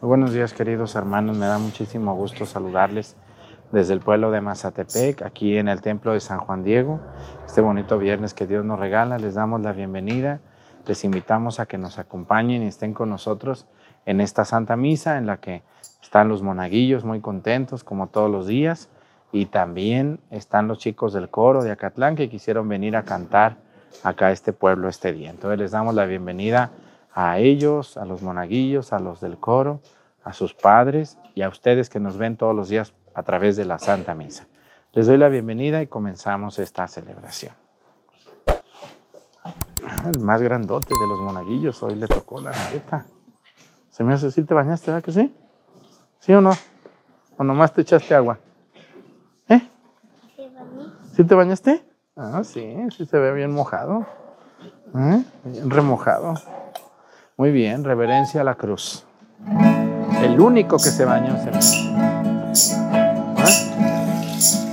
Buenos días queridos hermanos, me da muchísimo gusto saludarles desde el pueblo de Mazatepec, aquí en el templo de San Juan Diego. Este bonito viernes que Dios nos regala, les damos la bienvenida, les invitamos a que nos acompañen y estén con nosotros en esta Santa Misa en la que están los monaguillos muy contentos como todos los días y también están los chicos del coro de Acatlán que quisieron venir a cantar acá a este pueblo este día. Entonces les damos la bienvenida a ellos, a los monaguillos, a los del coro, a sus padres y a ustedes que nos ven todos los días a través de la Santa Misa. Les doy la bienvenida y comenzamos esta celebración. El más grandote de los monaguillos, hoy le tocó la neta. ¿Se me hace si te bañaste, verdad que sí? ¿Sí o no? ¿O nomás te echaste agua? ¿Eh? ¿Sí te bañaste? Ah, sí, sí se ve bien mojado. ¿Eh? Bien remojado. Muy bien, reverencia a la cruz. El único que se bañó se Pues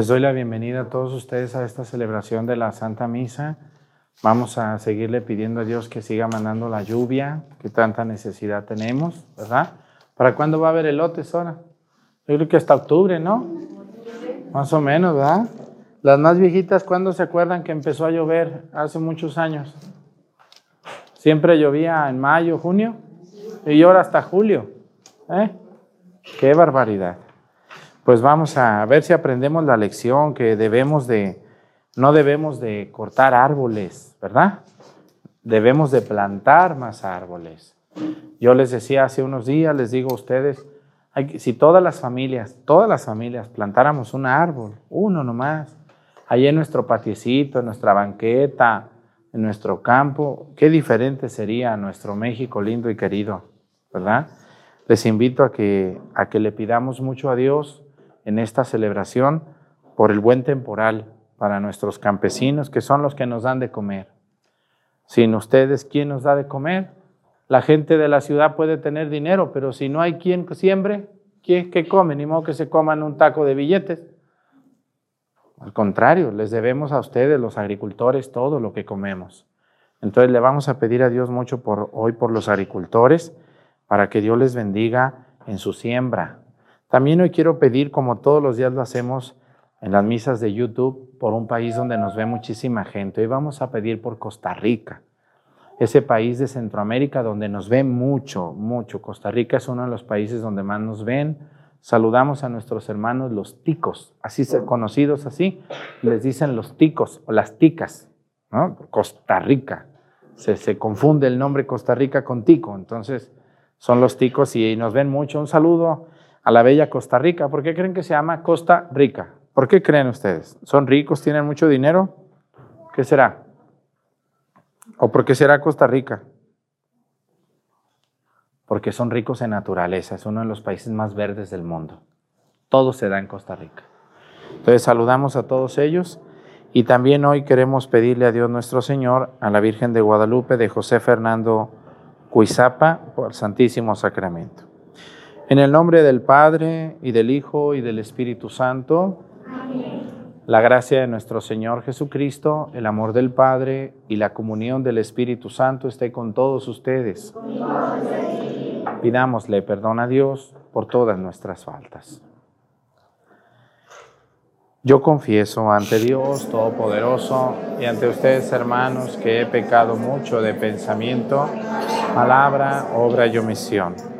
les doy la bienvenida a todos ustedes a esta celebración de la Santa Misa. Vamos a seguirle pidiendo a Dios que siga mandando la lluvia que tanta necesidad tenemos, ¿verdad? ¿Para cuándo va a haber elotes ahora? Yo creo que hasta octubre, ¿no? Más o menos, ¿verdad? Las más viejitas, ¿cuándo se acuerdan que empezó a llover hace muchos años? Siempre llovía en mayo, junio, y ahora hasta julio. ¿eh? ¡Qué barbaridad! Pues vamos a ver si aprendemos la lección que debemos de, no debemos de cortar árboles, ¿verdad? Debemos de plantar más árboles. Yo les decía hace unos días, les digo a ustedes, si todas las familias, todas las familias plantáramos un árbol, uno nomás, ahí en nuestro patiecito, en nuestra banqueta, en nuestro campo, qué diferente sería nuestro México lindo y querido, ¿verdad? Les invito a que, a que le pidamos mucho a Dios en esta celebración por el buen temporal para nuestros campesinos, que son los que nos dan de comer. Sin ustedes, ¿quién nos da de comer? La gente de la ciudad puede tener dinero, pero si no hay quien siembre, ¿qué, qué come? Ni modo que se coman un taco de billetes. Al contrario, les debemos a ustedes, los agricultores, todo lo que comemos. Entonces le vamos a pedir a Dios mucho por hoy por los agricultores, para que Dios les bendiga en su siembra, también hoy quiero pedir, como todos los días lo hacemos en las misas de YouTube, por un país donde nos ve muchísima gente. Hoy vamos a pedir por Costa Rica, ese país de Centroamérica donde nos ve mucho, mucho. Costa Rica es uno de los países donde más nos ven. Saludamos a nuestros hermanos los ticos, así conocidos así, les dicen los ticos o las ticas, ¿no? Costa Rica. Se, se confunde el nombre Costa Rica con tico, entonces son los ticos y nos ven mucho. Un saludo a la bella Costa Rica. ¿Por qué creen que se llama Costa Rica? ¿Por qué creen ustedes? ¿Son ricos? ¿Tienen mucho dinero? ¿Qué será? ¿O por qué será Costa Rica? Porque son ricos en naturaleza, es uno de los países más verdes del mundo. Todo se da en Costa Rica. Entonces saludamos a todos ellos y también hoy queremos pedirle a Dios nuestro Señor, a la Virgen de Guadalupe, de José Fernando Cuizapa, por el Santísimo Sacramento. En el nombre del Padre y del Hijo y del Espíritu Santo. La gracia de nuestro Señor Jesucristo, el amor del Padre y la comunión del Espíritu Santo esté con todos ustedes. Pidámosle perdón a Dios por todas nuestras faltas. Yo confieso ante Dios Todopoderoso y ante ustedes, hermanos, que he pecado mucho de pensamiento, palabra, obra y omisión.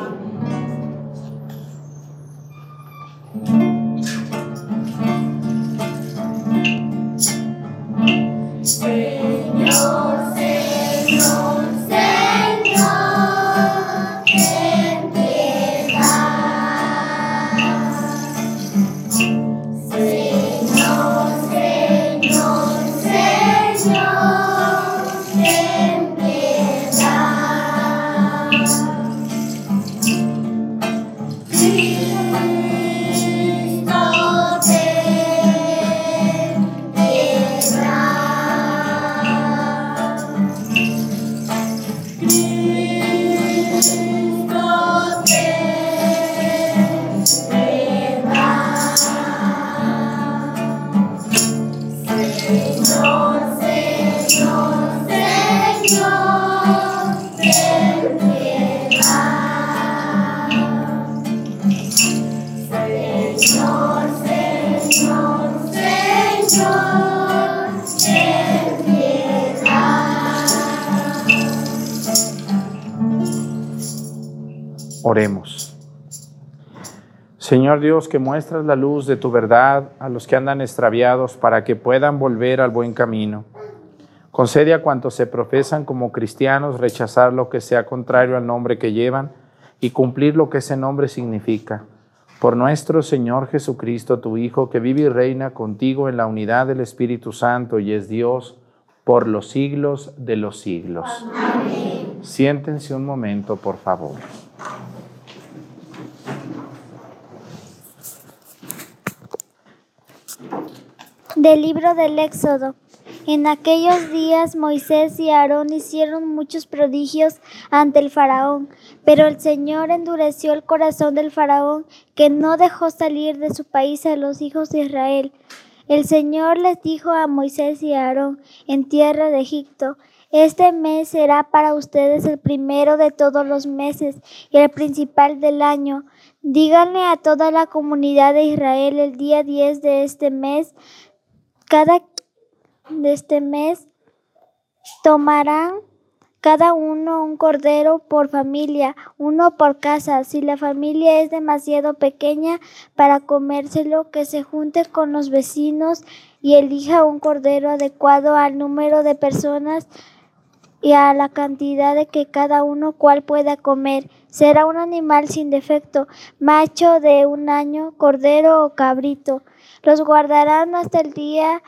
Señor Dios, que muestras la luz de tu verdad a los que andan extraviados para que puedan volver al buen camino. Concede a cuantos se profesan como cristianos rechazar lo que sea contrario al nombre que llevan y cumplir lo que ese nombre significa. Por nuestro Señor Jesucristo, tu Hijo, que vive y reina contigo en la unidad del Espíritu Santo y es Dios por los siglos de los siglos. Amén. Siéntense un momento, por favor. Del libro del Éxodo. En aquellos días Moisés y Aarón hicieron muchos prodigios ante el faraón, pero el Señor endureció el corazón del faraón, que no dejó salir de su país a los hijos de Israel. El Señor les dijo a Moisés y Aarón en tierra de Egipto, este mes será para ustedes el primero de todos los meses y el principal del año. Díganle a toda la comunidad de Israel el día 10 de este mes cada de este mes tomarán cada uno un cordero por familia, uno por casa. Si la familia es demasiado pequeña para comérselo, que se junte con los vecinos y elija un cordero adecuado al número de personas y a la cantidad de que cada uno cual pueda comer. Será un animal sin defecto, macho de un año, cordero o cabrito. Los guardarán hasta el día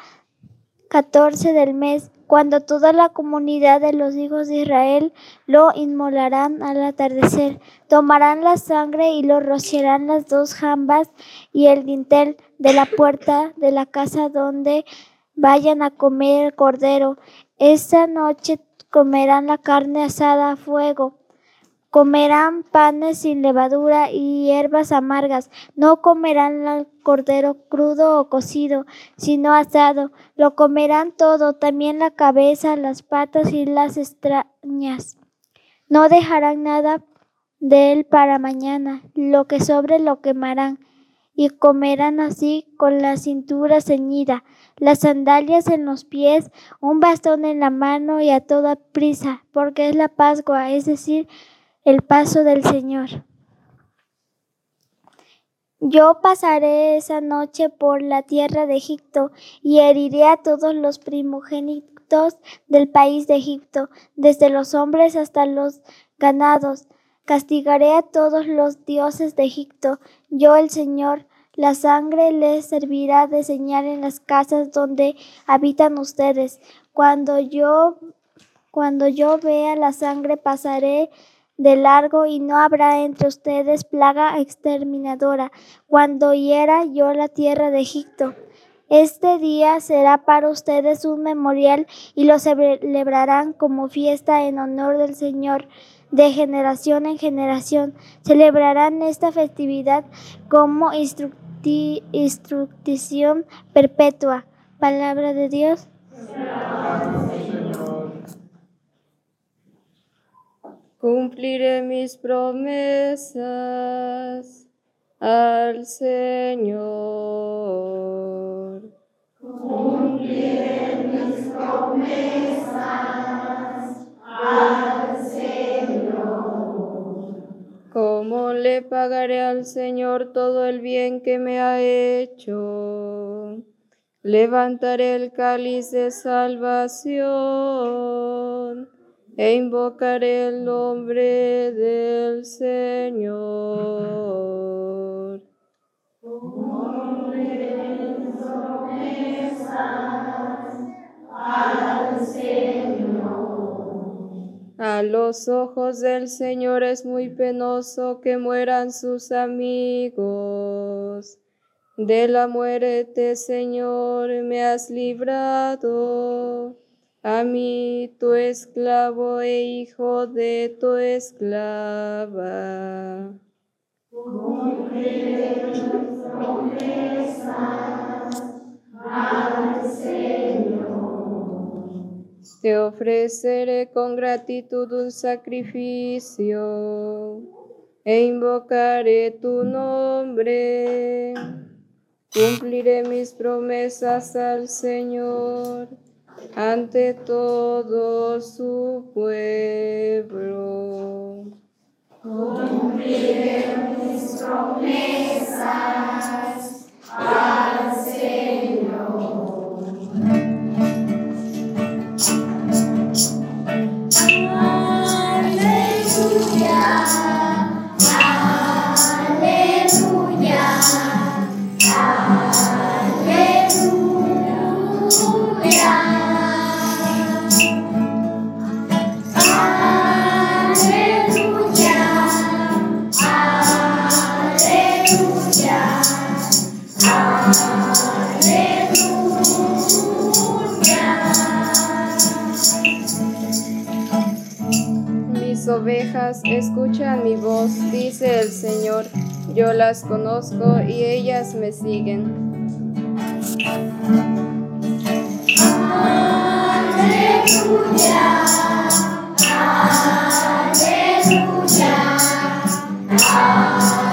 14 del mes, cuando toda la comunidad de los hijos de Israel lo inmolarán al atardecer. Tomarán la sangre y lo rociarán las dos jambas y el dintel de la puerta de la casa donde vayan a comer el cordero. Esa noche comerán la carne asada a fuego Comerán panes sin levadura y hierbas amargas. No comerán el cordero crudo o cocido, sino asado. Lo comerán todo, también la cabeza, las patas y las extrañas. No dejarán nada de él para mañana. Lo que sobre lo quemarán. Y comerán así con la cintura ceñida, las sandalias en los pies, un bastón en la mano y a toda prisa, porque es la Pascua, es decir, el paso del Señor. Yo pasaré esa noche por la tierra de Egipto y heriré a todos los primogénitos del país de Egipto, desde los hombres hasta los ganados. Castigaré a todos los dioses de Egipto, yo el Señor. La sangre les servirá de señal en las casas donde habitan ustedes. Cuando yo, cuando yo vea la sangre pasaré de largo y no habrá entre ustedes plaga exterminadora cuando hiera yo la tierra de Egipto. Este día será para ustedes un memorial y lo celebrarán como fiesta en honor del Señor. De generación en generación celebrarán esta festividad como instrucción perpetua. Palabra de Dios. Cumpliré mis promesas al Señor. Cumpliré mis promesas al Señor. ¿Cómo le pagaré al Señor todo el bien que me ha hecho? Levantaré el cáliz de salvación e invocaré el nombre del Señor. A los ojos del Señor es muy penoso que mueran sus amigos. De la muerte, Señor, me has librado a mí tu esclavo e hijo de tu esclava. Te ofreceré con gratitud un sacrificio e invocaré tu nombre. Cumpliré mis promesas al Señor ante todo su pueblo. Cumpliré mis promesas al Señor. Aleluya, aleluya. Ovejas escuchan mi voz, dice el Señor. Yo las conozco y ellas me siguen. aleluya, aleluya, aleluya.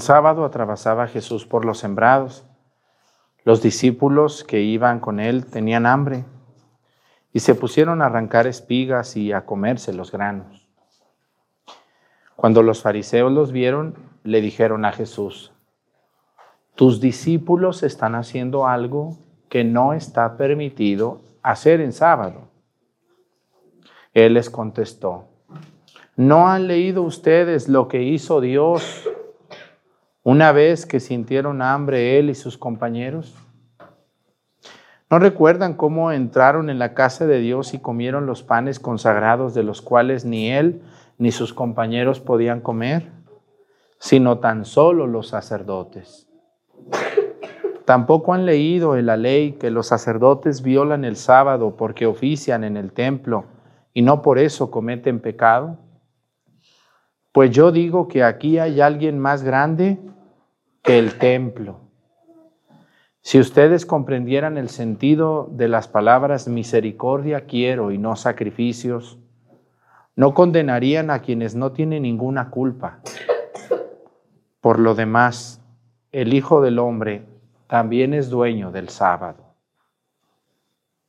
Sábado atravesaba Jesús por los sembrados. Los discípulos que iban con él tenían hambre y se pusieron a arrancar espigas y a comerse los granos. Cuando los fariseos los vieron, le dijeron a Jesús, tus discípulos están haciendo algo que no está permitido hacer en sábado. Él les contestó, ¿no han leído ustedes lo que hizo Dios una vez que sintieron hambre él y sus compañeros? ¿No recuerdan cómo entraron en la casa de Dios y comieron los panes consagrados de los cuales ni él ni sus compañeros podían comer, sino tan solo los sacerdotes. Tampoco han leído en la ley que los sacerdotes violan el sábado porque ofician en el templo y no por eso cometen pecado. Pues yo digo que aquí hay alguien más grande que el templo. Si ustedes comprendieran el sentido de las palabras misericordia quiero y no sacrificios, no condenarían a quienes no tienen ninguna culpa. Por lo demás, el Hijo del Hombre también es dueño del sábado.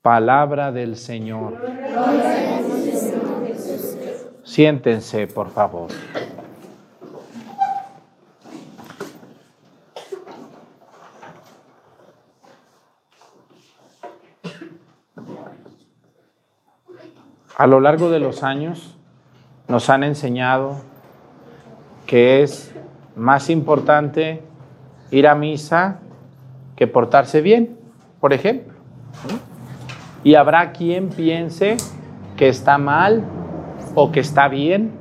Palabra del Señor. Siéntense, por favor. A lo largo de los años nos han enseñado que es más importante ir a misa que portarse bien, por ejemplo. Y habrá quien piense que está mal o que está bien.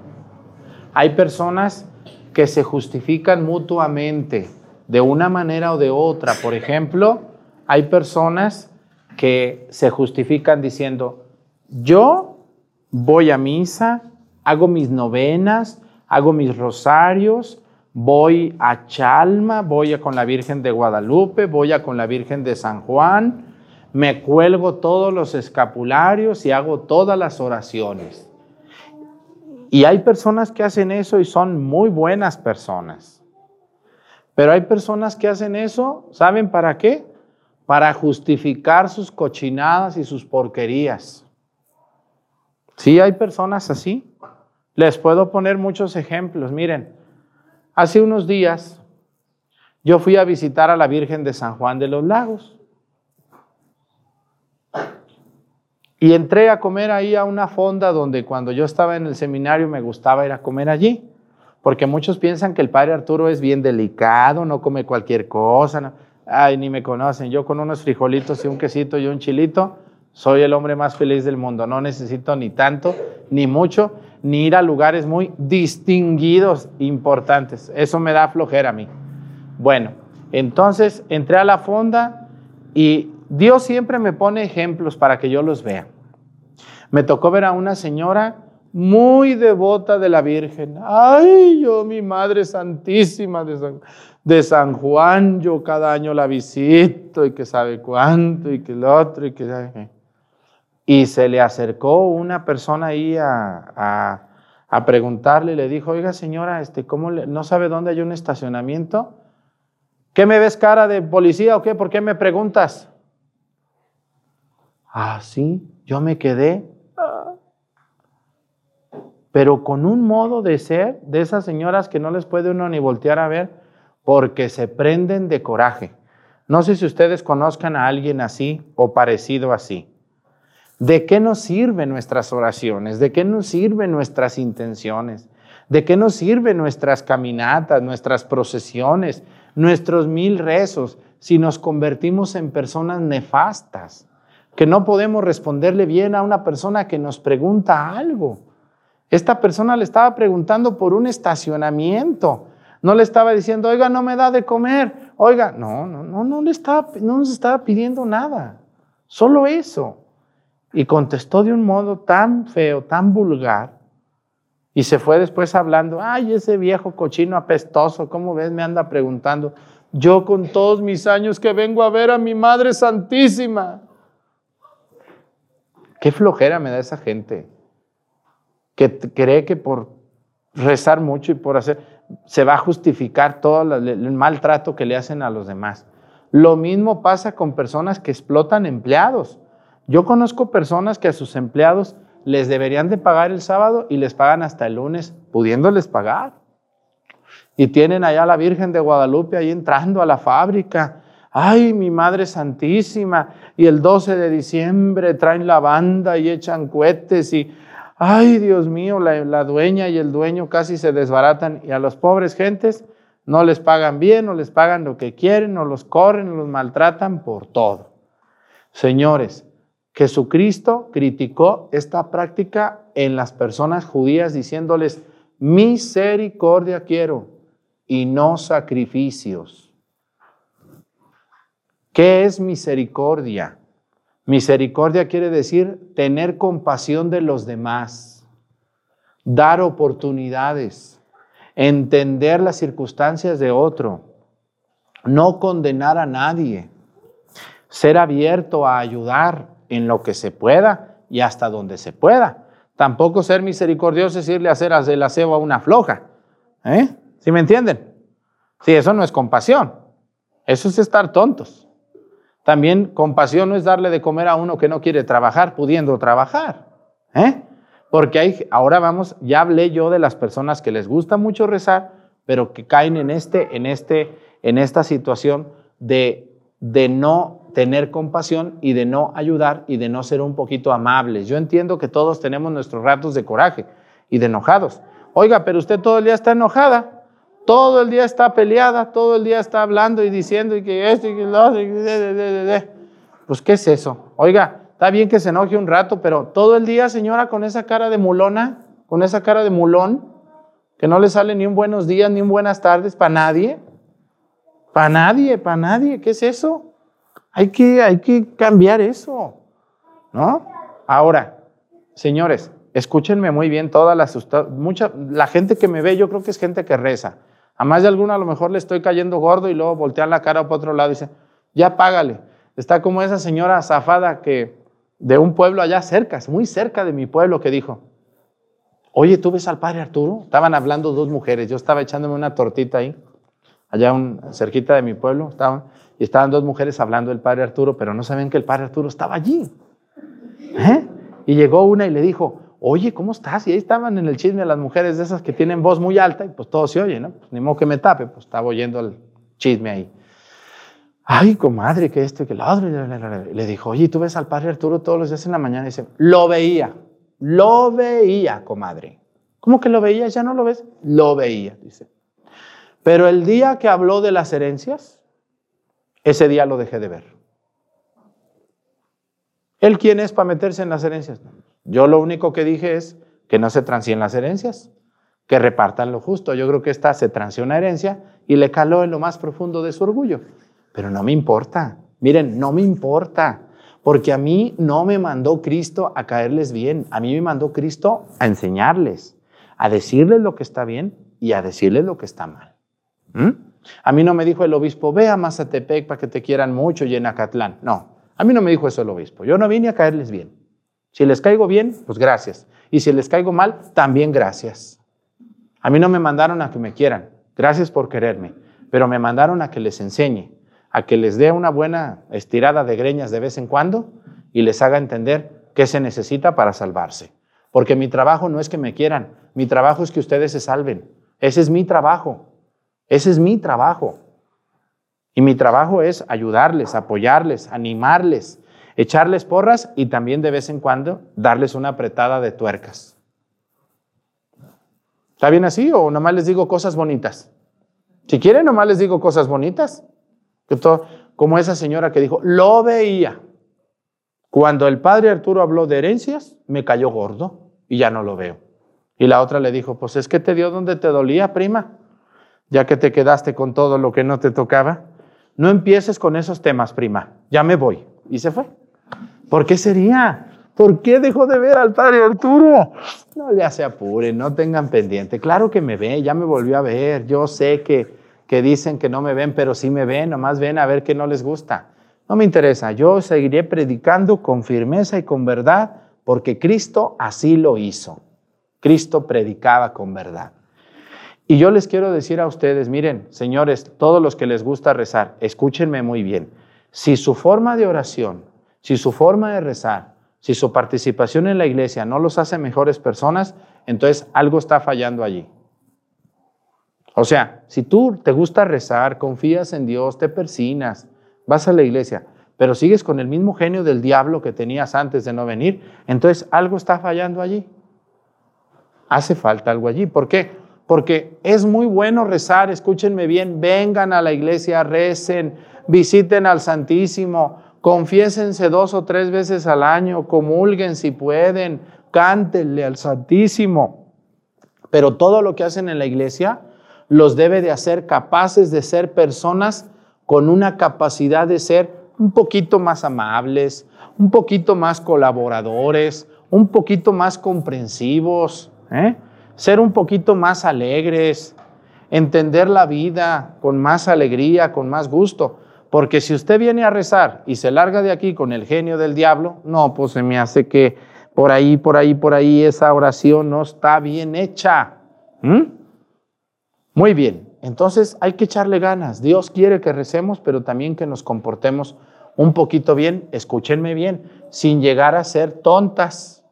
Hay personas que se justifican mutuamente de una manera o de otra. Por ejemplo, hay personas que se justifican diciendo, yo voy a misa, hago mis novenas, hago mis rosarios, voy a Chalma, voy a con la Virgen de Guadalupe, voy a con la Virgen de San Juan, me cuelgo todos los escapularios y hago todas las oraciones. Y hay personas que hacen eso y son muy buenas personas. Pero hay personas que hacen eso, ¿saben para qué? Para justificar sus cochinadas y sus porquerías. Sí, hay personas así. Les puedo poner muchos ejemplos. Miren, hace unos días yo fui a visitar a la Virgen de San Juan de los Lagos. Y entré a comer ahí a una fonda donde cuando yo estaba en el seminario me gustaba ir a comer allí. Porque muchos piensan que el padre Arturo es bien delicado, no come cualquier cosa. Ay, ni me conocen. Yo con unos frijolitos y un quesito y un chilito, soy el hombre más feliz del mundo. No necesito ni tanto, ni mucho, ni ir a lugares muy distinguidos, importantes. Eso me da flojera a mí. Bueno, entonces entré a la fonda y Dios siempre me pone ejemplos para que yo los vea. Me tocó ver a una señora muy devota de la Virgen. Ay, yo, mi Madre Santísima de San, Juan, yo cada año la visito y que sabe cuánto y que el otro y que... Y se le acercó una persona ahí a, a, preguntarle y le dijo, oiga señora, este, ¿cómo ¿no sabe dónde hay un estacionamiento? ¿Qué me ves cara de policía o qué? ¿Por qué me preguntas? Ah, sí, yo me quedé. Pero con un modo de ser de esas señoras que no les puede uno ni voltear a ver porque se prenden de coraje. No sé si ustedes conozcan a alguien así o parecido así. ¿De qué nos sirven nuestras oraciones? ¿De qué nos sirven nuestras intenciones? ¿De qué nos sirven nuestras caminatas, nuestras procesiones, nuestros mil rezos si nos convertimos en personas nefastas? Que no podemos responderle bien a una persona que nos pregunta algo. Esta persona le estaba preguntando por un estacionamiento. No le estaba diciendo, oiga, no me da de comer. Oiga, no, no, no, no, le estaba, no nos estaba pidiendo nada. Solo eso. Y contestó de un modo tan feo, tan vulgar. Y se fue después hablando, ay, ese viejo cochino apestoso, ¿cómo ves? Me anda preguntando. Yo con todos mis años que vengo a ver a mi Madre Santísima. Qué flojera me da esa gente que cree que por rezar mucho y por hacer, se va a justificar todo el maltrato que le hacen a los demás. Lo mismo pasa con personas que explotan empleados. Yo conozco personas que a sus empleados les deberían de pagar el sábado y les pagan hasta el lunes, pudiéndoles pagar. Y tienen allá a la Virgen de Guadalupe ahí entrando a la fábrica ay, mi Madre Santísima, y el 12 de diciembre traen la banda y echan cohetes y, ay, Dios mío, la, la, dueña y el dueño casi se desbaratan y a los pobres gentes no les pagan bien, no les pagan lo que quieren, no los corren, no los maltratan por todo. Señores, Jesucristo criticó esta práctica en las personas judías diciéndoles, misericordia quiero y no sacrificios. ¿Qué es misericordia? Misericordia quiere decir tener compasión de los demás, dar oportunidades, entender las circunstancias de otro, no condenar a nadie, ser abierto a ayudar en lo que se pueda y hasta donde se pueda. Tampoco ser misericordioso es irle a hacer el aseo a una floja. ¿Eh? ¿Sí me entienden? Sí, eso no es compasión. Eso es estar tontos. También compasión no es darle de comer a uno que no quiere trabajar, pudiendo trabajar. ¿eh? Porque hay, ahora vamos, ya hablé yo de las personas que les gusta mucho rezar, pero que caen en, este, en, este, en esta situación de, de no tener compasión y de no ayudar y de no ser un poquito amables. Yo entiendo que todos tenemos nuestros ratos de coraje y de enojados. Oiga, pero usted todo el día está enojada. Todo el día está peleada, todo el día está hablando y diciendo y que esto y que lo otro. Pues, ¿qué es eso? Oiga, está bien que se enoje un rato, pero todo el día, señora, con esa cara de mulona, con esa cara de mulón, que no le sale ni un buenos días ni un buenas tardes para nadie. Para nadie, para nadie. ¿Qué es eso? Hay que, hay que cambiar eso. ¿No? Ahora, señores, escúchenme muy bien, toda la, mucha, la gente que me ve, yo creo que es gente que reza. A más de alguna a lo mejor le estoy cayendo gordo y luego voltean la cara para otro lado y dicen, ya págale. Está como esa señora zafada que de un pueblo allá cerca, muy cerca de mi pueblo, que dijo, oye, ¿tú ves al padre Arturo? Estaban hablando dos mujeres, yo estaba echándome una tortita ahí, allá un, cerquita de mi pueblo, estaban, y estaban dos mujeres hablando del padre Arturo, pero no sabían que el padre Arturo estaba allí. ¿Eh? Y llegó una y le dijo, oye, ¿cómo estás? Y ahí estaban en el chisme las mujeres de esas que tienen voz muy alta y pues todo se oye, ¿no? Pues, ni modo que me tape, pues estaba oyendo el chisme ahí. Ay, comadre, que esto y que lo. Le dijo, oye, ¿tú ves al padre Arturo todos los días en la mañana? Y dice, lo veía, lo veía, comadre. ¿Cómo que lo veía? ¿Ya no lo ves? Lo veía, dice. Pero el día que habló de las herencias, ese día lo dejé de ver. ¿Él quién es para meterse en las herencias? Yo lo único que dije es que no se transien las herencias, que repartan lo justo. Yo creo que esta se transió una herencia y le caló en lo más profundo de su orgullo. Pero no me importa. Miren, no me importa. Porque a mí no me mandó Cristo a caerles bien. A mí me mandó Cristo a enseñarles, a decirles lo que está bien y a decirles lo que está mal. ¿Mm? A mí no me dijo el obispo, ve a Mazatepec para que te quieran mucho y en Acatlán. No, a mí no me dijo eso el obispo. Yo no vine a caerles bien. Si les caigo bien, pues gracias. Y si les caigo mal, también gracias. A mí no me mandaron a que me quieran. Gracias por quererme. Pero me mandaron a que les enseñe, a que les dé una buena estirada de greñas de vez en cuando y les haga entender qué se necesita para salvarse. Porque mi trabajo no es que me quieran, mi trabajo es que ustedes se salven. Ese es mi trabajo. Ese es mi trabajo. Y mi trabajo es ayudarles, apoyarles, animarles, echarles porras y también de vez en cuando darles una apretada de tuercas. ¿Está bien así o nomás les digo cosas bonitas? Si quieren, nomás les digo cosas bonitas. Como esa señora que dijo, lo veía. Cuando el padre Arturo habló de herencias, me cayó gordo y ya no lo veo. Y la otra le dijo, pues es que te dio donde te dolía, prima, ya que te quedaste con todo lo que no te tocaba. No empieces con esos temas, prima, ya me voy. Y se fue. ¿Por qué sería? ¿Por qué dejó de ver al padre Arturo? No le hace apure, no tengan pendiente. Claro que me ve, ya me volvió a ver. Yo sé que, que dicen que no me ven, pero sí me ven, nomás ven a ver qué no les gusta. No me interesa, yo seguiré predicando con firmeza y con verdad, porque Cristo así lo hizo. Cristo predicaba con verdad. Y yo les quiero decir a ustedes, miren, señores, todos los que les gusta rezar, escúchenme muy bien. Si su forma de oración si su forma de rezar, si su participación en la iglesia no los hace mejores personas, entonces algo está fallando allí. O sea, si tú te gusta rezar, confías en Dios, te persinas, vas a la iglesia, pero sigues con el mismo genio del diablo que tenías antes de no venir, entonces algo está fallando allí. Hace falta algo allí. ¿Por qué? Porque es muy bueno rezar, escúchenme bien, vengan a la iglesia, recen, visiten al Santísimo, Confiésense dos o tres veces al año, comulguen si pueden, cántenle al Santísimo. Pero todo lo que hacen en la iglesia los debe de hacer capaces de ser personas con una capacidad de ser un poquito más amables, un poquito más colaboradores, un poquito más comprensivos, ¿eh? ser un poquito más alegres, entender la vida con más alegría, con más gusto. Porque si usted viene a rezar y se larga de aquí con el genio del diablo, no, pues se me hace que por ahí, por ahí, por ahí esa oración no está bien hecha. ¿Mm? Muy bien, entonces hay que echarle ganas. Dios quiere que recemos, pero también que nos comportemos un poquito bien, escúchenme bien, sin llegar a ser tontas.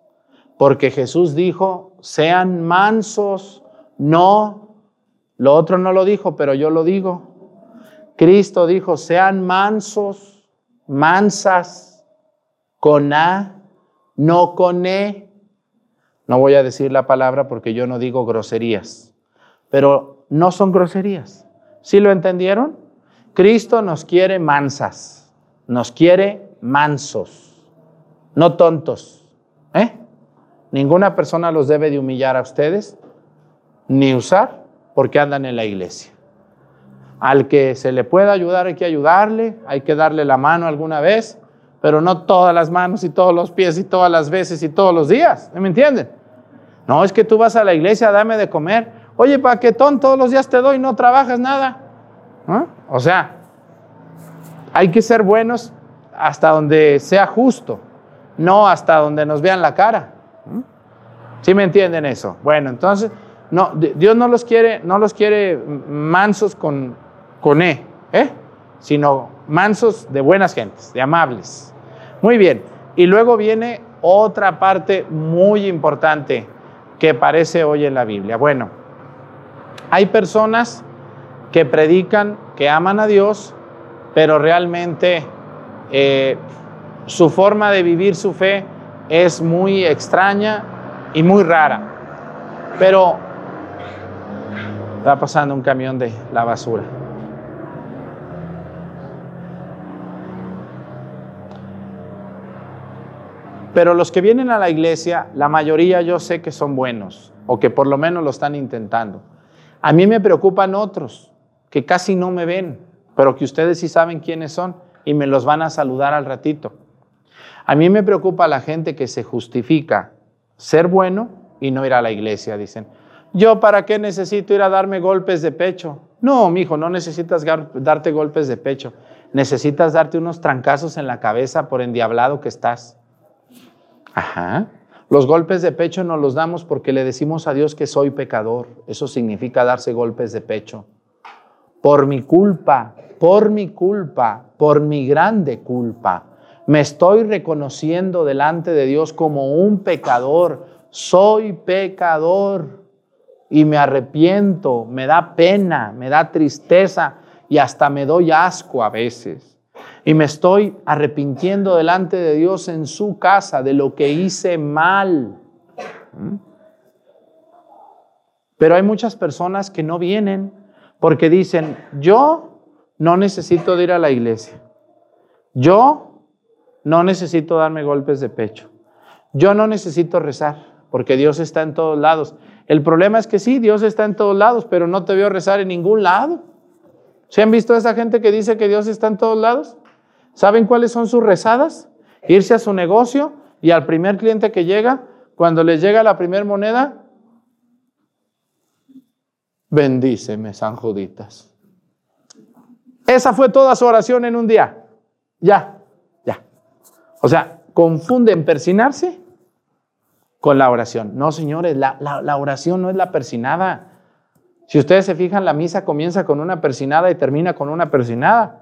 Porque Jesús dijo, sean mansos, no, lo otro no lo dijo, pero yo lo digo. Cristo dijo, sean mansos, mansas, con A, no con E. No voy a decir la palabra porque yo no digo groserías, pero no son groserías. ¿Sí lo entendieron? Cristo nos quiere mansas, nos quiere mansos, no tontos. ¿eh? Ninguna persona los debe de humillar a ustedes, ni usar, porque andan en la iglesia. Al que se le pueda ayudar hay que ayudarle, hay que darle la mano alguna vez, pero no todas las manos y todos los pies y todas las veces y todos los días. ¿Me entienden? No, es que tú vas a la iglesia, dame de comer. Oye, paquetón, todos los días te doy, no trabajas nada. ¿Ah? O sea, hay que ser buenos hasta donde sea justo, no hasta donde nos vean la cara. ¿Sí me entienden eso? Bueno, entonces, no, Dios no los quiere, no los quiere mansos con, con E, ¿eh? sino mansos de buenas gentes, de amables. Muy bien, y luego viene otra parte muy importante que aparece hoy en la Biblia. Bueno, hay personas que predican que aman a Dios, pero realmente eh, su forma de vivir su fe es muy extraña y muy rara. Pero está pasando un camión de la basura. Pero los que vienen a la iglesia, la mayoría yo sé que son buenos o que por lo menos lo están intentando. A mí me preocupan otros que casi no me ven, pero que ustedes sí saben quiénes son y me los van a saludar al ratito. A mí me preocupa la gente que se justifica ser bueno y no ir a la iglesia, dicen. ¿Yo para qué necesito ir a darme golpes de pecho? No, mijo, no necesitas darte golpes de pecho. Necesitas darte unos trancazos en la cabeza por endiablado que estás. Ajá. Los golpes de pecho nos los damos porque le decimos a Dios que soy pecador. Eso significa darse golpes de pecho. Por mi culpa, por mi culpa, por mi grande culpa. Me estoy reconociendo delante de Dios como un pecador. Soy pecador y me arrepiento, me da pena, me da tristeza y hasta me doy asco a veces y me estoy arrepintiendo delante de Dios en su casa de lo que hice mal. ¿Mm? Pero hay muchas personas que no vienen porque dicen, yo no necesito ir a la iglesia. Yo no necesito darme golpes de pecho. Yo no necesito rezar porque Dios está en todos lados. El problema es que sí, Dios está en todos lados, pero no te veo rezar en ningún lado. ¿Se han visto a esa gente que dice que Dios está en todos lados? ¿Saben cuáles son sus rezadas? Irse a su negocio y al primer cliente que llega, cuando les llega la primera moneda, bendíceme, San Juditas. Esa fue toda su oración en un día. Ya, ya. O sea, confunden persinarse con la oración. No, señores, la, la oración no es la persinada. Si ustedes se fijan, la misa comienza con una persinada y termina con una persinada.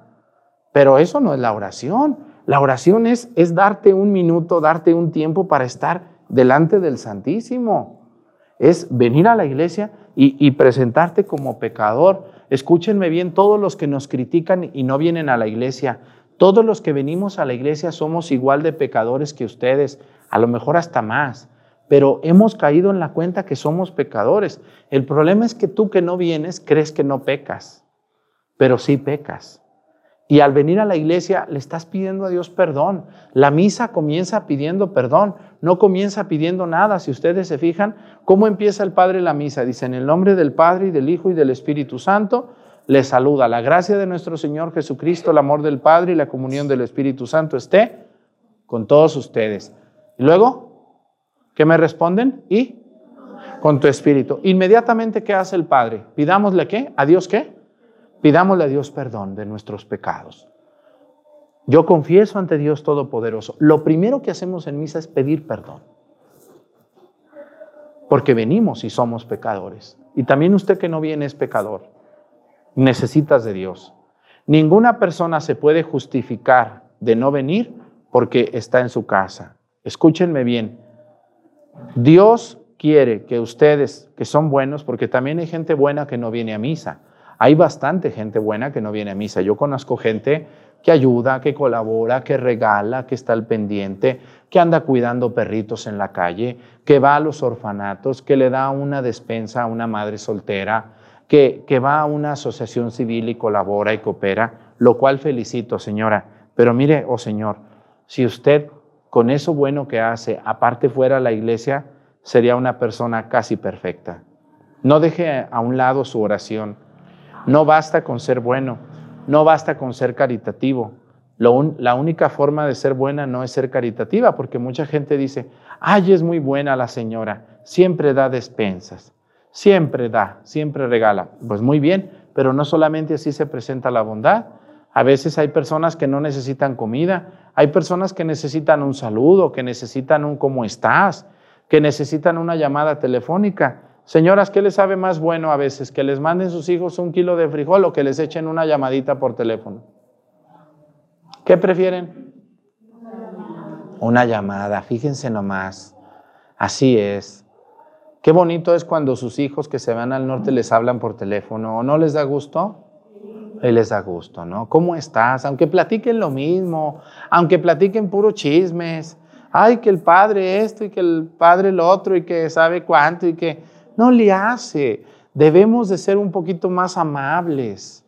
Pero eso no es la oración. La oración es, es darte un minuto, darte un tiempo para estar delante del Santísimo. Es venir a la iglesia y, y presentarte como pecador. Escúchenme bien, todos los que nos critican y no vienen a la iglesia, todos los que venimos a la iglesia somos igual de pecadores que ustedes, a lo mejor hasta más, pero hemos caído en la cuenta que somos pecadores. El problema es que tú que no vienes crees que no pecas, pero sí pecas. Y al venir a la iglesia le estás pidiendo a Dios perdón. La misa comienza pidiendo perdón, no comienza pidiendo nada. Si ustedes se fijan, ¿cómo empieza el Padre la misa? Dice, en el nombre del Padre y del Hijo y del Espíritu Santo, les saluda. La gracia de nuestro Señor Jesucristo, el amor del Padre y la comunión del Espíritu Santo esté con todos ustedes. Y luego, ¿qué me responden? Y con tu espíritu. Inmediatamente, ¿qué hace el Padre? Pidámosle qué? ¿A Dios qué? Pidámosle a Dios perdón de nuestros pecados. Yo confieso ante Dios Todopoderoso. Lo primero que hacemos en misa es pedir perdón. Porque venimos y somos pecadores. Y también usted que no viene es pecador. Necesitas de Dios. Ninguna persona se puede justificar de no venir porque está en su casa. Escúchenme bien. Dios quiere que ustedes, que son buenos, porque también hay gente buena que no viene a misa. Hay bastante gente buena que no viene a misa. Yo conozco gente que ayuda, que colabora, que regala, que está al pendiente, que anda cuidando perritos en la calle, que va a los orfanatos, que le da una despensa a una madre soltera, que, que va a una asociación civil y colabora y coopera, lo cual felicito, señora. Pero mire, oh Señor, si usted con eso bueno que hace, aparte fuera la iglesia, sería una persona casi perfecta. No deje a un lado su oración. No basta con ser bueno, no basta con ser caritativo. la única forma de ser buena no es ser caritativa, porque mucha gente dice, ay, es muy buena la señora, siempre da despensas, siempre da, siempre regala. Pues muy bien, pero no solamente así se presenta la bondad. A veces hay personas que no necesitan comida, hay personas que necesitan un saludo, que necesitan un cómo estás, que necesitan una llamada telefónica. Señoras, ¿qué les sabe más bueno a veces? ¿Que les manden sus hijos un kilo de frijol o que les echen una llamadita por teléfono? ¿Qué prefieren? Una llamada, fíjense nomás. Así es. Qué bonito es cuando sus hijos que se van al norte les hablan por teléfono. ¿O no les da gusto? Y les da gusto, ¿no? ¿Cómo estás? Aunque platiquen lo mismo, aunque platiquen puro chismes, ay, que el padre esto y que el padre lo otro y que sabe cuánto y que no le hace. Debemos de ser un poquito más amables.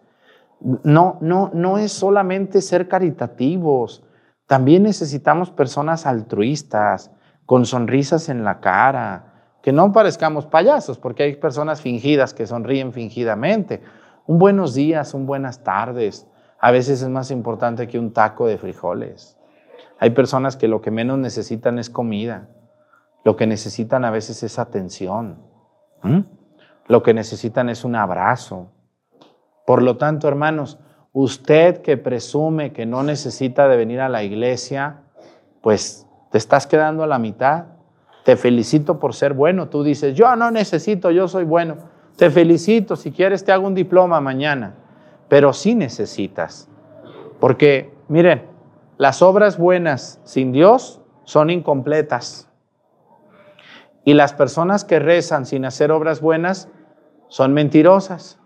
No, no, no es solamente ser caritativos. También necesitamos personas altruistas, con sonrisas en la cara, que no parezcamos payasos, porque hay personas fingidas que sonríen fingidamente. Un buenos días, un buenas tardes, a veces es más importante que un taco de frijoles. Hay personas que lo que menos necesitan es comida. Lo que necesitan a veces es atención. Lo que necesitan es un abrazo. Por lo tanto, hermanos, usted que presume que no necesita de venir a la iglesia, pues te estás quedando a la mitad. Te felicito por ser bueno. Tú dices, yo no necesito, yo soy bueno. Te felicito, si quieres te hago un diploma mañana. Pero sí necesitas. Porque, miren, las obras buenas sin Dios son incompletas. Y las personas que rezan sin hacer obras buenas son mentirosas.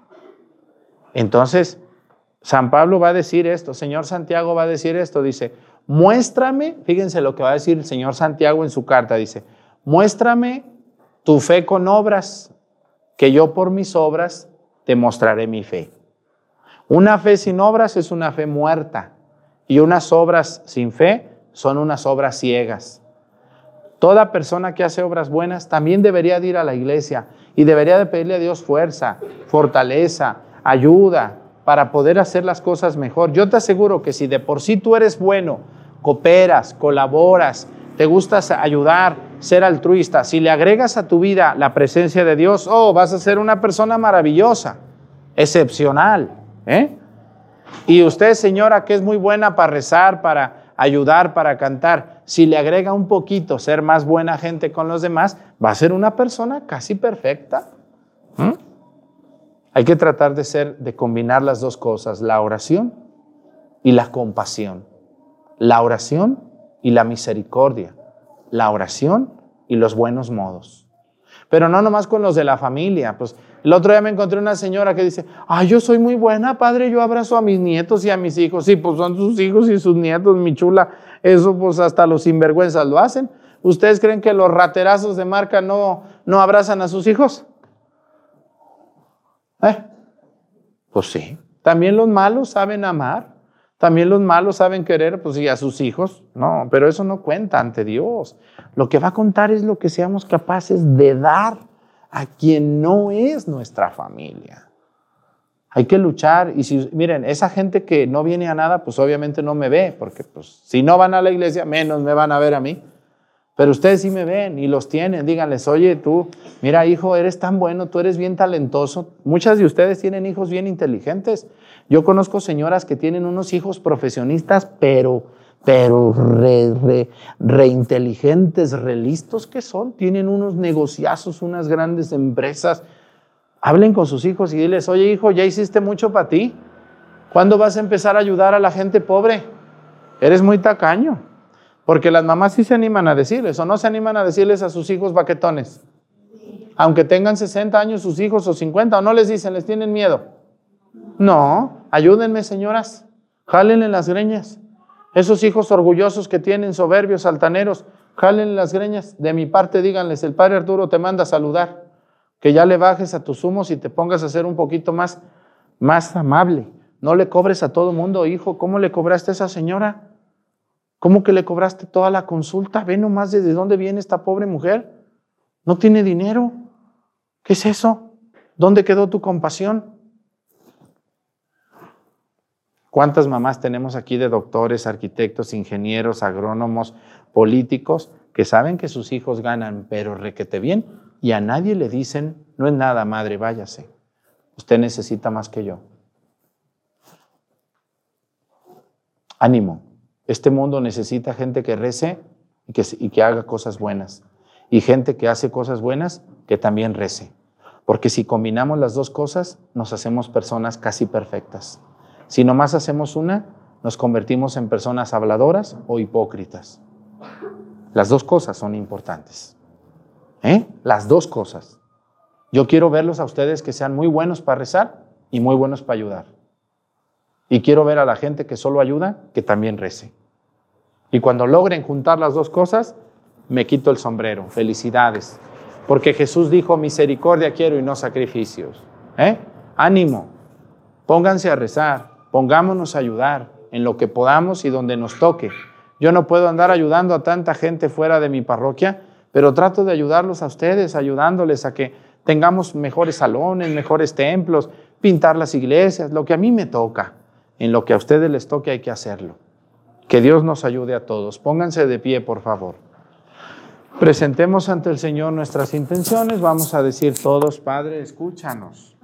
Entonces, San Pablo va a decir esto, Señor Santiago va a decir esto, dice, muéstrame, fíjense lo que va a decir el Señor Santiago en su carta, dice, muéstrame tu fe con obras, que yo por mis obras te mostraré mi fe. Una fe sin obras es una fe muerta. Y unas obras sin fe son unas obras ciegas. Toda persona que hace obras buenas también debería de ir a la iglesia y debería de pedirle a Dios fuerza, fortaleza, ayuda para poder hacer las cosas mejor. Yo te aseguro que si de por sí tú eres bueno, cooperas, colaboras, te gusta ayudar, ser altruista, si le agregas a tu vida la presencia de Dios, oh, vas a ser una persona maravillosa, excepcional. ¿eh? Y usted, señora, que es muy buena para rezar, para ayudar, para cantar, si le agrega un poquito ser más buena gente con los demás, va a ser una persona casi perfecta. ¿Mm? Hay que tratar de ser, de combinar las dos cosas, la oración y la compasión. La oración y la misericordia. La oración y los buenos modos. Pero no nomás con los de la familia, pues el otro día me encontré una señora que dice, ay, yo soy muy buena, padre, yo abrazo a mis nietos y a mis hijos. Sí, pues son sus hijos y sus nietos, mi chula. Eso pues hasta los sinvergüenzas lo hacen. ¿Ustedes creen que los raterazos de marca no, no abrazan a sus hijos? ¿Eh? Pues sí. También los malos saben amar. También los malos saben querer, pues, y a sus hijos. No, pero eso no cuenta ante Dios. Lo que va a contar es lo que seamos capaces de dar a quien no es nuestra familia. Hay que luchar y si, miren, esa gente que no viene a nada, pues obviamente no me ve, porque pues si no van a la iglesia, menos me van a ver a mí. Pero ustedes sí me ven y los tienen, díganles, oye tú, mira hijo, eres tan bueno, tú eres bien talentoso. Muchas de ustedes tienen hijos bien inteligentes. Yo conozco señoras que tienen unos hijos profesionistas, pero, pero re, re, re inteligentes, re listos que son. Tienen unos negociazos, unas grandes empresas. Hablen con sus hijos y diles, oye hijo, ya hiciste mucho para ti. ¿Cuándo vas a empezar a ayudar a la gente pobre? Eres muy tacaño. Porque las mamás sí se animan a decirles, o no se animan a decirles a sus hijos baquetones. Aunque tengan 60 años sus hijos o 50, o no les dicen, les tienen miedo. No, ayúdenme señoras, jálenle las greñas. Esos hijos orgullosos que tienen, soberbios, altaneros, jálenle las greñas. De mi parte díganles, el padre Arturo te manda a saludar, que ya le bajes a tus humos y te pongas a ser un poquito más, más amable. No le cobres a todo mundo, hijo, ¿cómo le cobraste a esa señora? ¿Cómo que le cobraste toda la consulta? Ve nomás desde dónde viene esta pobre mujer. No tiene dinero. ¿Qué es eso? ¿Dónde quedó tu compasión? ¿Cuántas mamás tenemos aquí de doctores, arquitectos, ingenieros, agrónomos, políticos que saben que sus hijos ganan, pero requete bien y a nadie le dicen, no es nada, madre, váyase. Usted necesita más que yo. Ánimo. Este mundo necesita gente que rece y que, haga cosas buenas. Y gente que hace cosas buenas que también rece. Porque si combinamos las dos cosas, nos hacemos personas casi perfectas. Si nomás hacemos una, nos convertimos en personas habladoras o hipócritas. Las dos cosas son importantes. ¿Eh? Las dos cosas. Yo quiero verlos a ustedes que sean muy buenos para rezar y muy buenos para ayudar. Y quiero ver a la gente que solo ayuda, que también rece. Y cuando logren juntar las dos cosas, me quito el sombrero. Felicidades. Porque Jesús dijo, misericordia quiero y no sacrificios. ¿Eh? Ánimo. Pónganse a rezar. Pongámonos a ayudar en lo que podamos y donde nos toque. Yo no puedo andar ayudando a tanta gente fuera de mi parroquia, pero trato de ayudarlos a ustedes, ayudándoles a que tengamos mejores salones, mejores templos, pintar las iglesias, lo que a mí me toca. En lo que a ustedes les toque hay que hacerlo. Que Dios nos ayude a todos. Pónganse de pie, por favor. Presentemos ante el Señor nuestras intenciones. Vamos a decir todos, Padre, escúchanos.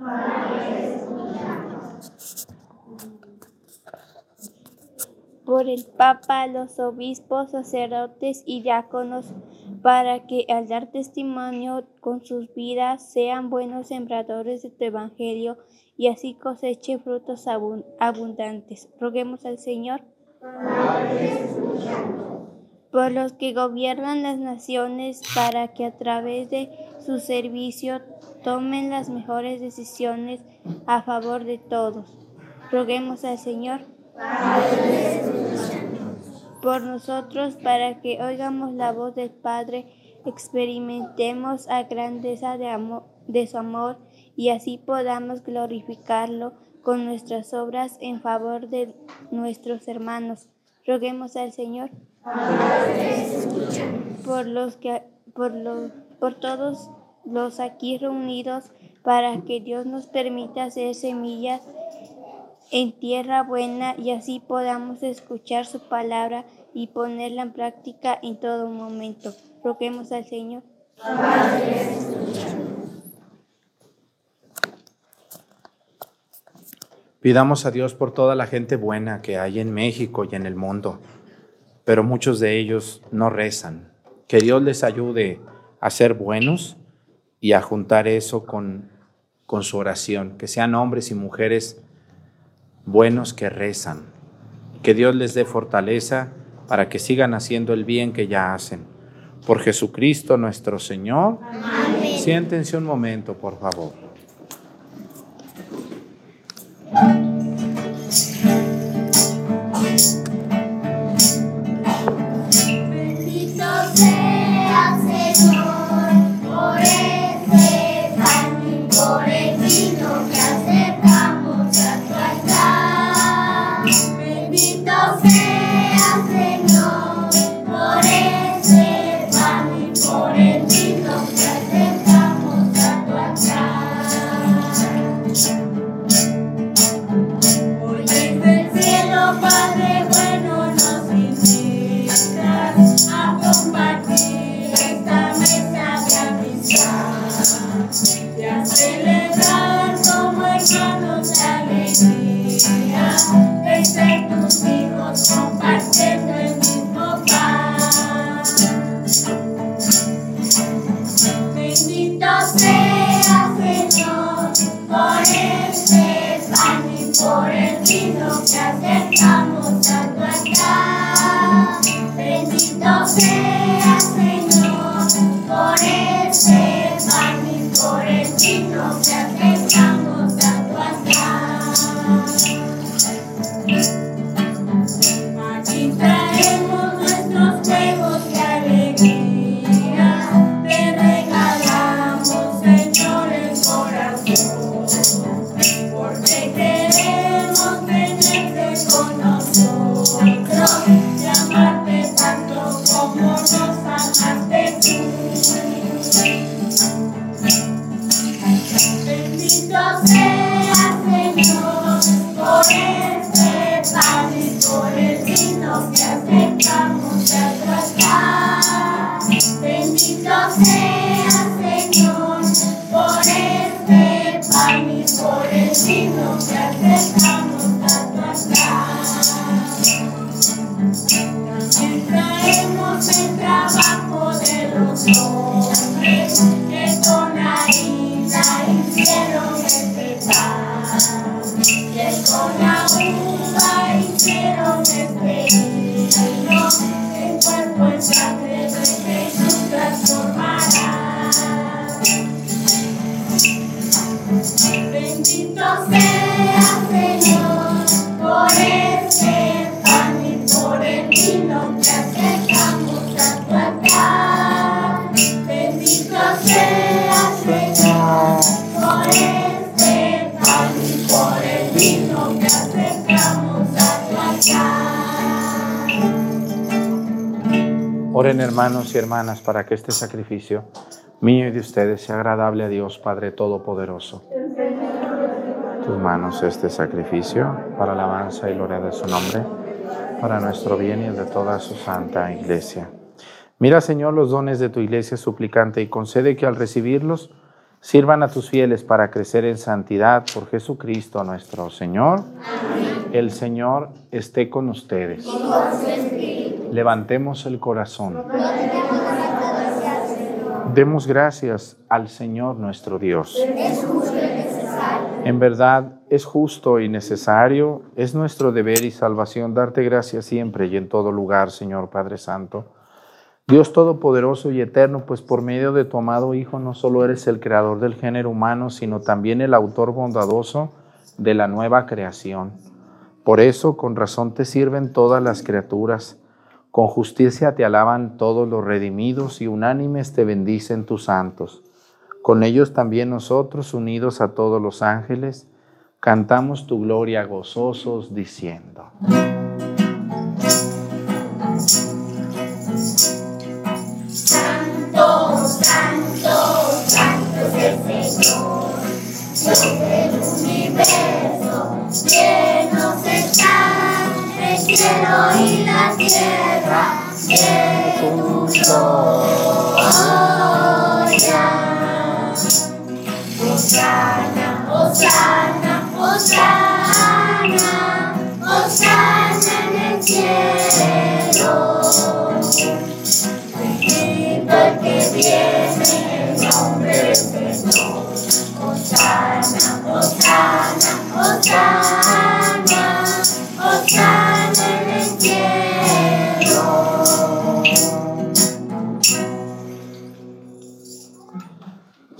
Por el Papa, los obispos, sacerdotes y diáconos, para que al dar testimonio con sus vidas sean buenos sembradores de tu Evangelio y así coseche frutos abundantes. Roguemos al Señor por los que gobiernan las naciones para que a través de su servicio tomen las mejores decisiones a favor de todos. Roguemos al Señor por nosotros para que oigamos la voz del Padre, experimentemos la grandeza de, su amor y así podamos glorificarlo con nuestras obras en favor de nuestros hermanos. Roguemos al Señor por los que por los por todos los aquí reunidos para que Dios nos permita hacer semillas en tierra buena y así podamos escuchar su palabra y ponerla en práctica en todo momento. Roguemos al Señor. Pidamos a Dios por toda la gente buena que hay en México y en el mundo, pero muchos de ellos no rezan. Que Dios les ayude a ser buenos y a juntar eso con, con su oración, que sean hombres y mujeres buenos que rezan. Que Dios les dé fortaleza para que sigan haciendo el bien que ya hacen. Por Jesucristo nuestro Señor. Amén. Siéntense un momento, por favor. Vino que acercamos a tu altar. Bendito sea, Señor, por este pan por el vino hermanas para que este sacrificio mío y de ustedes sea agradable a Dios Padre Todopoderoso. Tus manos este sacrificio para alabanza y gloria de su nombre, para nuestro bien y el de toda su santa iglesia. Mira Señor los dones de tu iglesia suplicante y concede que al recibirlos sirvan a tus fieles para crecer en santidad por Jesucristo nuestro Señor. El Señor esté con ustedes. Levantemos el corazón. Demos gracias al Señor nuestro Dios. En verdad es justo y necesario, es nuestro deber y salvación darte gracias siempre y en todo lugar, Señor Padre Santo. Dios Todopoderoso y Eterno, pues por medio de tu amado Hijo no solo eres el creador del género humano, sino también el autor bondadoso de la nueva creación. Por eso, con razón te sirven todas las criaturas, con justicia te alaban todos los redimidos y unánimes te bendicen tus santos. Con ellos también nosotros, unidos a todos los ángeles, cantamos tu gloria gozosos diciendo. Santo, santo, santo es el Señor, Dios del universo, llenos están el cielo y la tierra de tu gloria. Osana, Osana, Osana, Osana en el cielo. Bendito el que viene en nombre del Señor. Osana, Osana, Osana,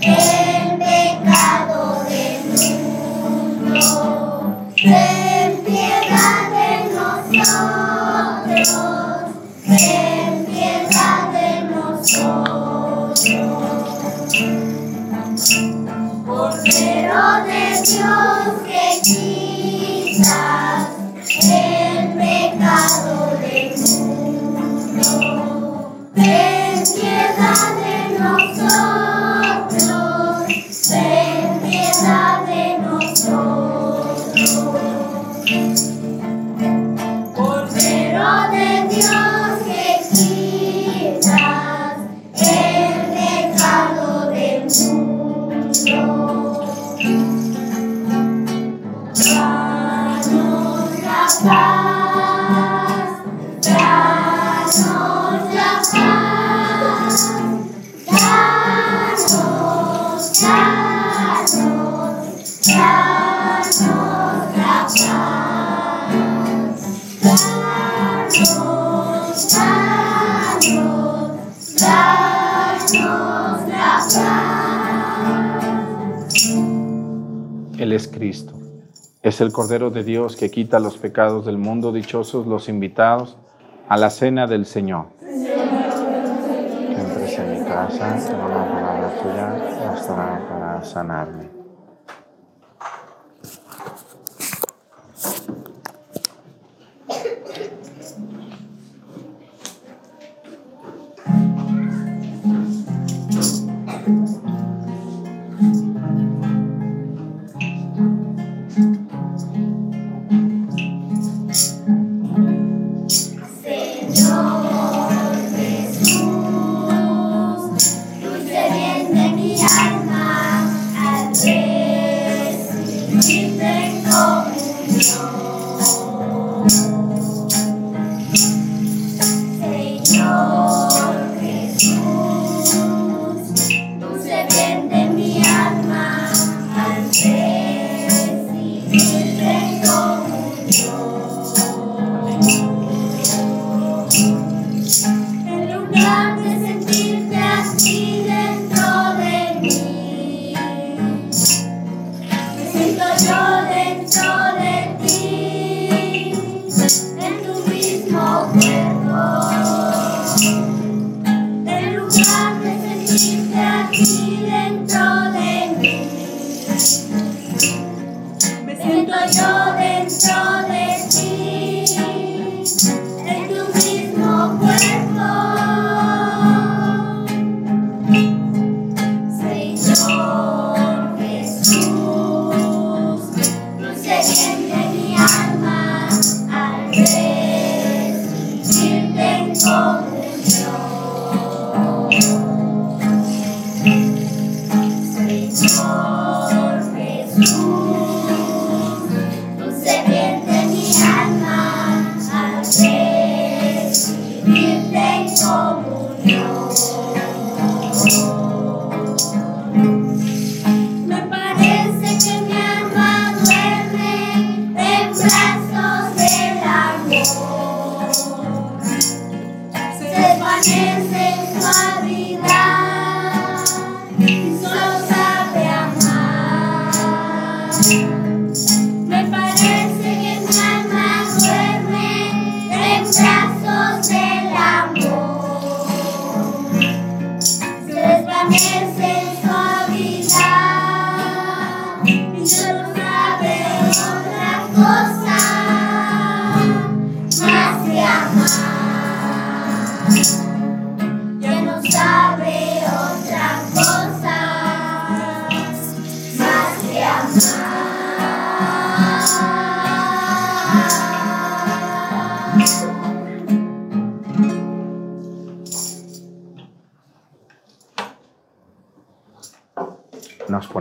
El pecado del mundo. Ten piedad de nosotros, ten piedad de nosotros. Cordero de Dios que quitas el Ten piedad de nosotros. Es el Cordero de Dios que quita los pecados del mundo. Dichosos los invitados a la cena del Señor. Que entres en mi casa, que una palabra tuya bastará para sanarme.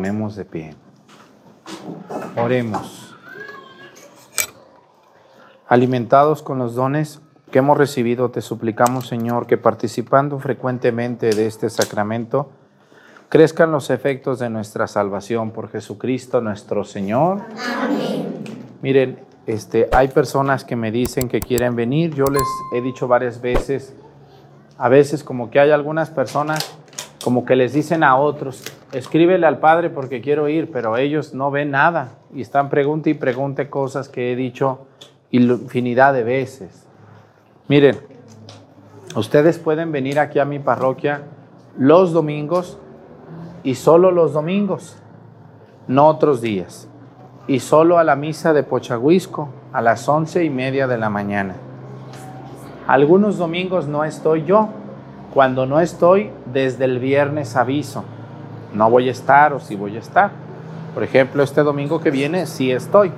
Ponemos de pie. Oremos. Alimentados con los dones que hemos recibido, te suplicamos, Señor, que participando frecuentemente de este sacramento, crezcan los efectos de nuestra salvación por Jesucristo nuestro Señor. Miren, este, hay personas que me dicen que quieren venir. Yo les he dicho varias veces, a veces como que hay algunas personas como que les dicen a otros, escríbele al Padre porque quiero ir, pero ellos no ven nada y están pregunte y pregunte cosas que he dicho infinidad de veces. Miren, ustedes pueden venir aquí a mi parroquia los domingos y solo los domingos, no otros días, y solo a la misa de Pochahuisco a las once y media de la mañana. Algunos domingos no estoy yo. Cuando no estoy, desde el viernes aviso. No voy a estar o si voy a estar. Por ejemplo, este domingo que viene sí estoy.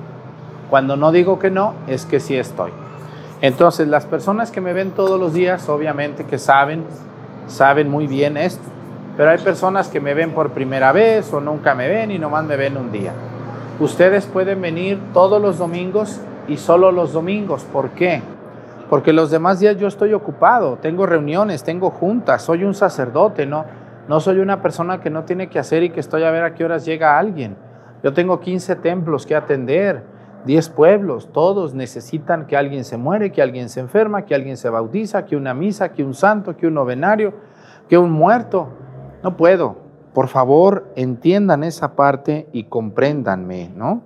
Cuando no digo que no, es que sí estoy. Entonces, las personas que me ven todos los días, obviamente que saben, saben muy bien esto. Pero hay personas que me ven por primera vez o nunca me ven y nomás me ven un día. Ustedes pueden venir todos los domingos y solo los domingos. ¿Por qué? Porque los demás días yo estoy ocupado, tengo reuniones, tengo juntas, soy un sacerdote, no, no soy una persona que no tiene que hacer y que estoy a ver a qué horas llega alguien. Yo tengo 15 templos que atender, 10 pueblos, todos necesitan que alguien se muere, que alguien se enferma, que alguien se bautiza, que una misa, que un santo, que un novenario, que un muerto. No puedo. Por favor, entiendan esa parte y compréndanme, ¿no?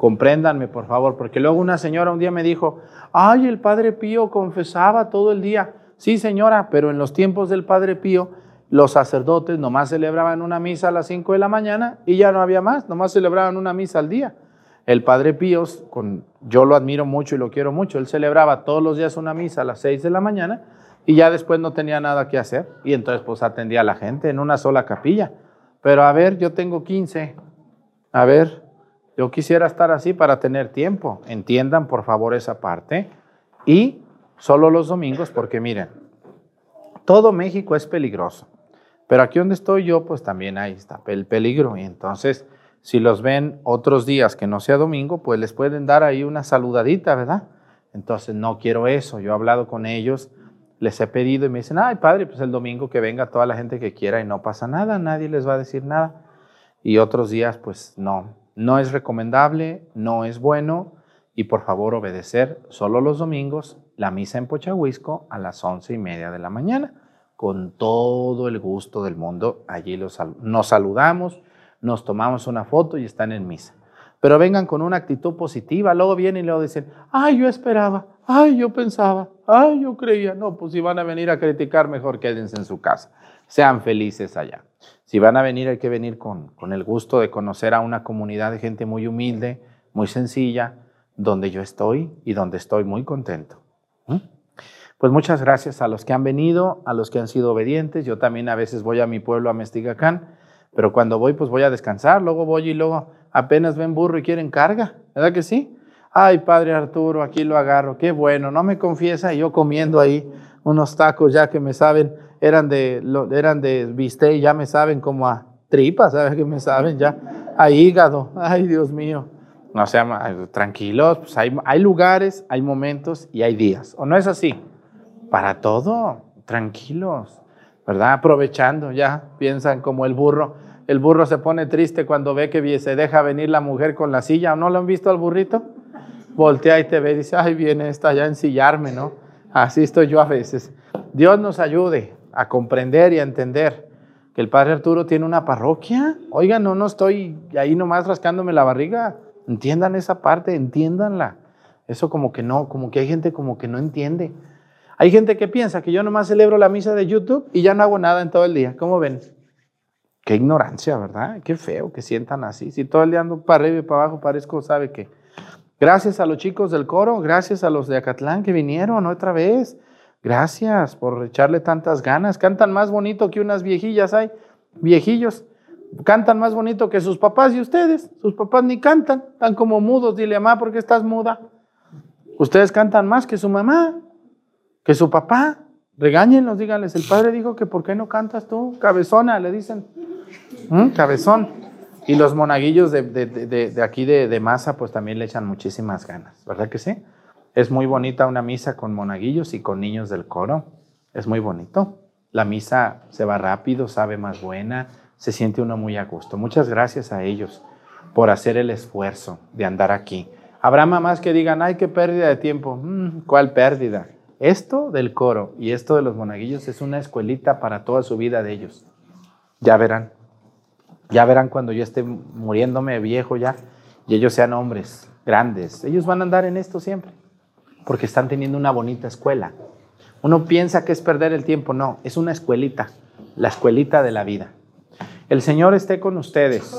Compréndanme, por favor, porque luego una señora un día me dijo, ay, el Padre Pío confesaba todo el día. Sí, señora, pero en los tiempos del Padre Pío, los sacerdotes nomás celebraban una misa a las 5 de la mañana y ya no había más, nomás celebraban una misa al día. El Padre Pío, con, yo lo admiro mucho y lo quiero mucho, él celebraba todos los días una misa a las 6 de la mañana y ya después no tenía nada que hacer y entonces pues atendía a la gente en una sola capilla. Pero a ver, yo tengo 15, a ver, yo quisiera estar así para tener tiempo. Entiendan por favor esa parte y solo los domingos porque miren, todo México es peligroso, pero aquí donde estoy yo pues también ahí está el peligro y entonces si los ven otros días que no sea domingo, pues les pueden dar ahí una saludadita, ¿verdad? Entonces no quiero eso. Yo he hablado con ellos, les he pedido y me dicen, ay padre, pues el domingo que venga toda la gente que quiera y no pasa nada, nadie les va a decir nada. Y otros días, pues no, no es recomendable, no es bueno y por favor obedecer solo los domingos la misa en Pochahuisco a las once y media de la mañana. Con todo el gusto del mundo, allí los, nos saludamos, nos tomamos una foto y están en misa. Pero vengan con una actitud positiva, luego vienen y luego dicen, ay, yo esperaba, ay, yo pensaba, ay, yo creía. No, pues si van a venir a criticar, mejor quédense en su casa. Sean felices allá. Si van a venir, hay que venir con, con el gusto de conocer a una comunidad de gente muy humilde, muy sencilla, donde yo estoy y donde estoy muy contento. Pues muchas gracias a los que han venido, a los que han sido obedientes. Yo también a veces voy a mi pueblo, a Mestigacán pero cuando voy, pues voy a descansar, luego voy y luego apenas ven burro y quieren carga, ¿verdad que sí? Ay, padre Arturo, aquí lo agarro, qué bueno, no me confiesa, y yo comiendo ahí unos tacos ya que me saben, eran de, eran de bistec, ya me saben como a tripas, ¿sabes que me saben ya? A hígado, ay Dios mío. No sea, tranquilos, pues hay, hay lugares, hay momentos y hay días, ¿o no es así? Para todo, tranquilos. ¿verdad? Aprovechando, ya piensan como el burro. El burro se pone triste cuando ve que se deja venir la mujer con la silla. ¿No lo han visto al burrito? Voltea y te ve y dice, ay, viene esta ya a ensillarme, ¿no? Así estoy yo a veces. Dios nos ayude a comprender y a entender que el Padre Arturo tiene una parroquia. Oigan, no, no estoy ahí nomás rascándome la barriga. Entiendan esa parte, entiéndanla. Eso como que no, como que hay gente como que no entiende. Hay gente que piensa que yo nomás celebro la misa de YouTube y ya no hago nada en todo el día. ¿Cómo ven? Qué ignorancia, ¿verdad? Qué feo que sientan así. Si todo el día ando para arriba y para abajo, parezco, ¿sabe qué? Gracias a los chicos del coro, gracias a los de Acatlán que vinieron otra vez. Gracias por echarle tantas ganas. Cantan más bonito que unas viejillas hay. Viejillos. Cantan más bonito que sus papás y ustedes. Sus papás ni cantan. Están como mudos. Dile, mamá, ¿por qué estás muda? Ustedes cantan más que su mamá. Que su papá, regáñenlos, díganles, el padre dijo que ¿por qué no cantas tú? Cabezona, le dicen. ¿Mm? Cabezón. Y los monaguillos de, aquí de, de, masa, pues también le echan muchísimas ganas, ¿verdad que sí? Es muy bonita una misa con monaguillos y con niños del coro. Es muy bonito. La misa se va rápido, sabe más buena, se siente uno muy a gusto. Muchas gracias a ellos por hacer el esfuerzo de andar aquí. Habrá mamás que digan, ay, qué pérdida de tiempo. Mm, ¿Cuál pérdida? Esto del coro y esto de los monaguillos es una escuelita para toda su vida de ellos. Ya verán. Ya verán cuando yo esté muriéndome viejo ya y ellos sean hombres grandes. Ellos van a andar en esto siempre porque están teniendo una bonita escuela. Uno piensa que es perder el tiempo, no, es una escuelita, la escuelita de la vida. El Señor esté con ustedes.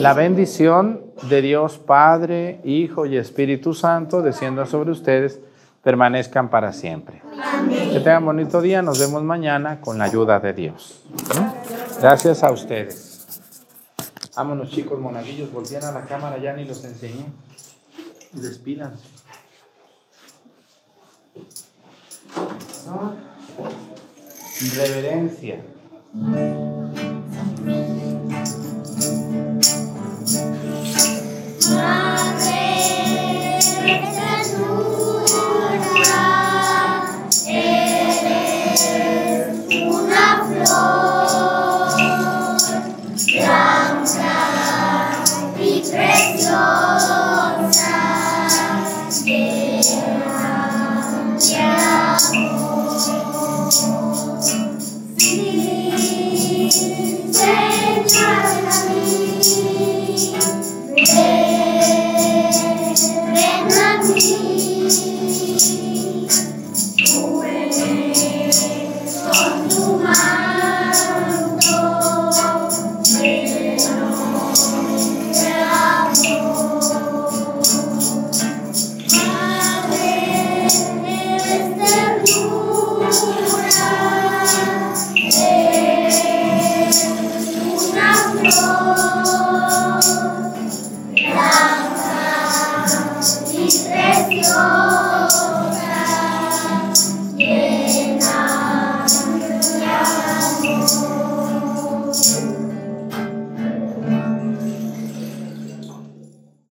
La bendición de Dios Padre, Hijo y Espíritu Santo descienda sobre ustedes permanezcan para siempre. Que tengan bonito día, nos vemos mañana con la ayuda de Dios. Gracias a ustedes. Vámonos chicos monaguillos, volvían a la cámara, ya ni los enseñé. Despidan. Reverencia. Ah.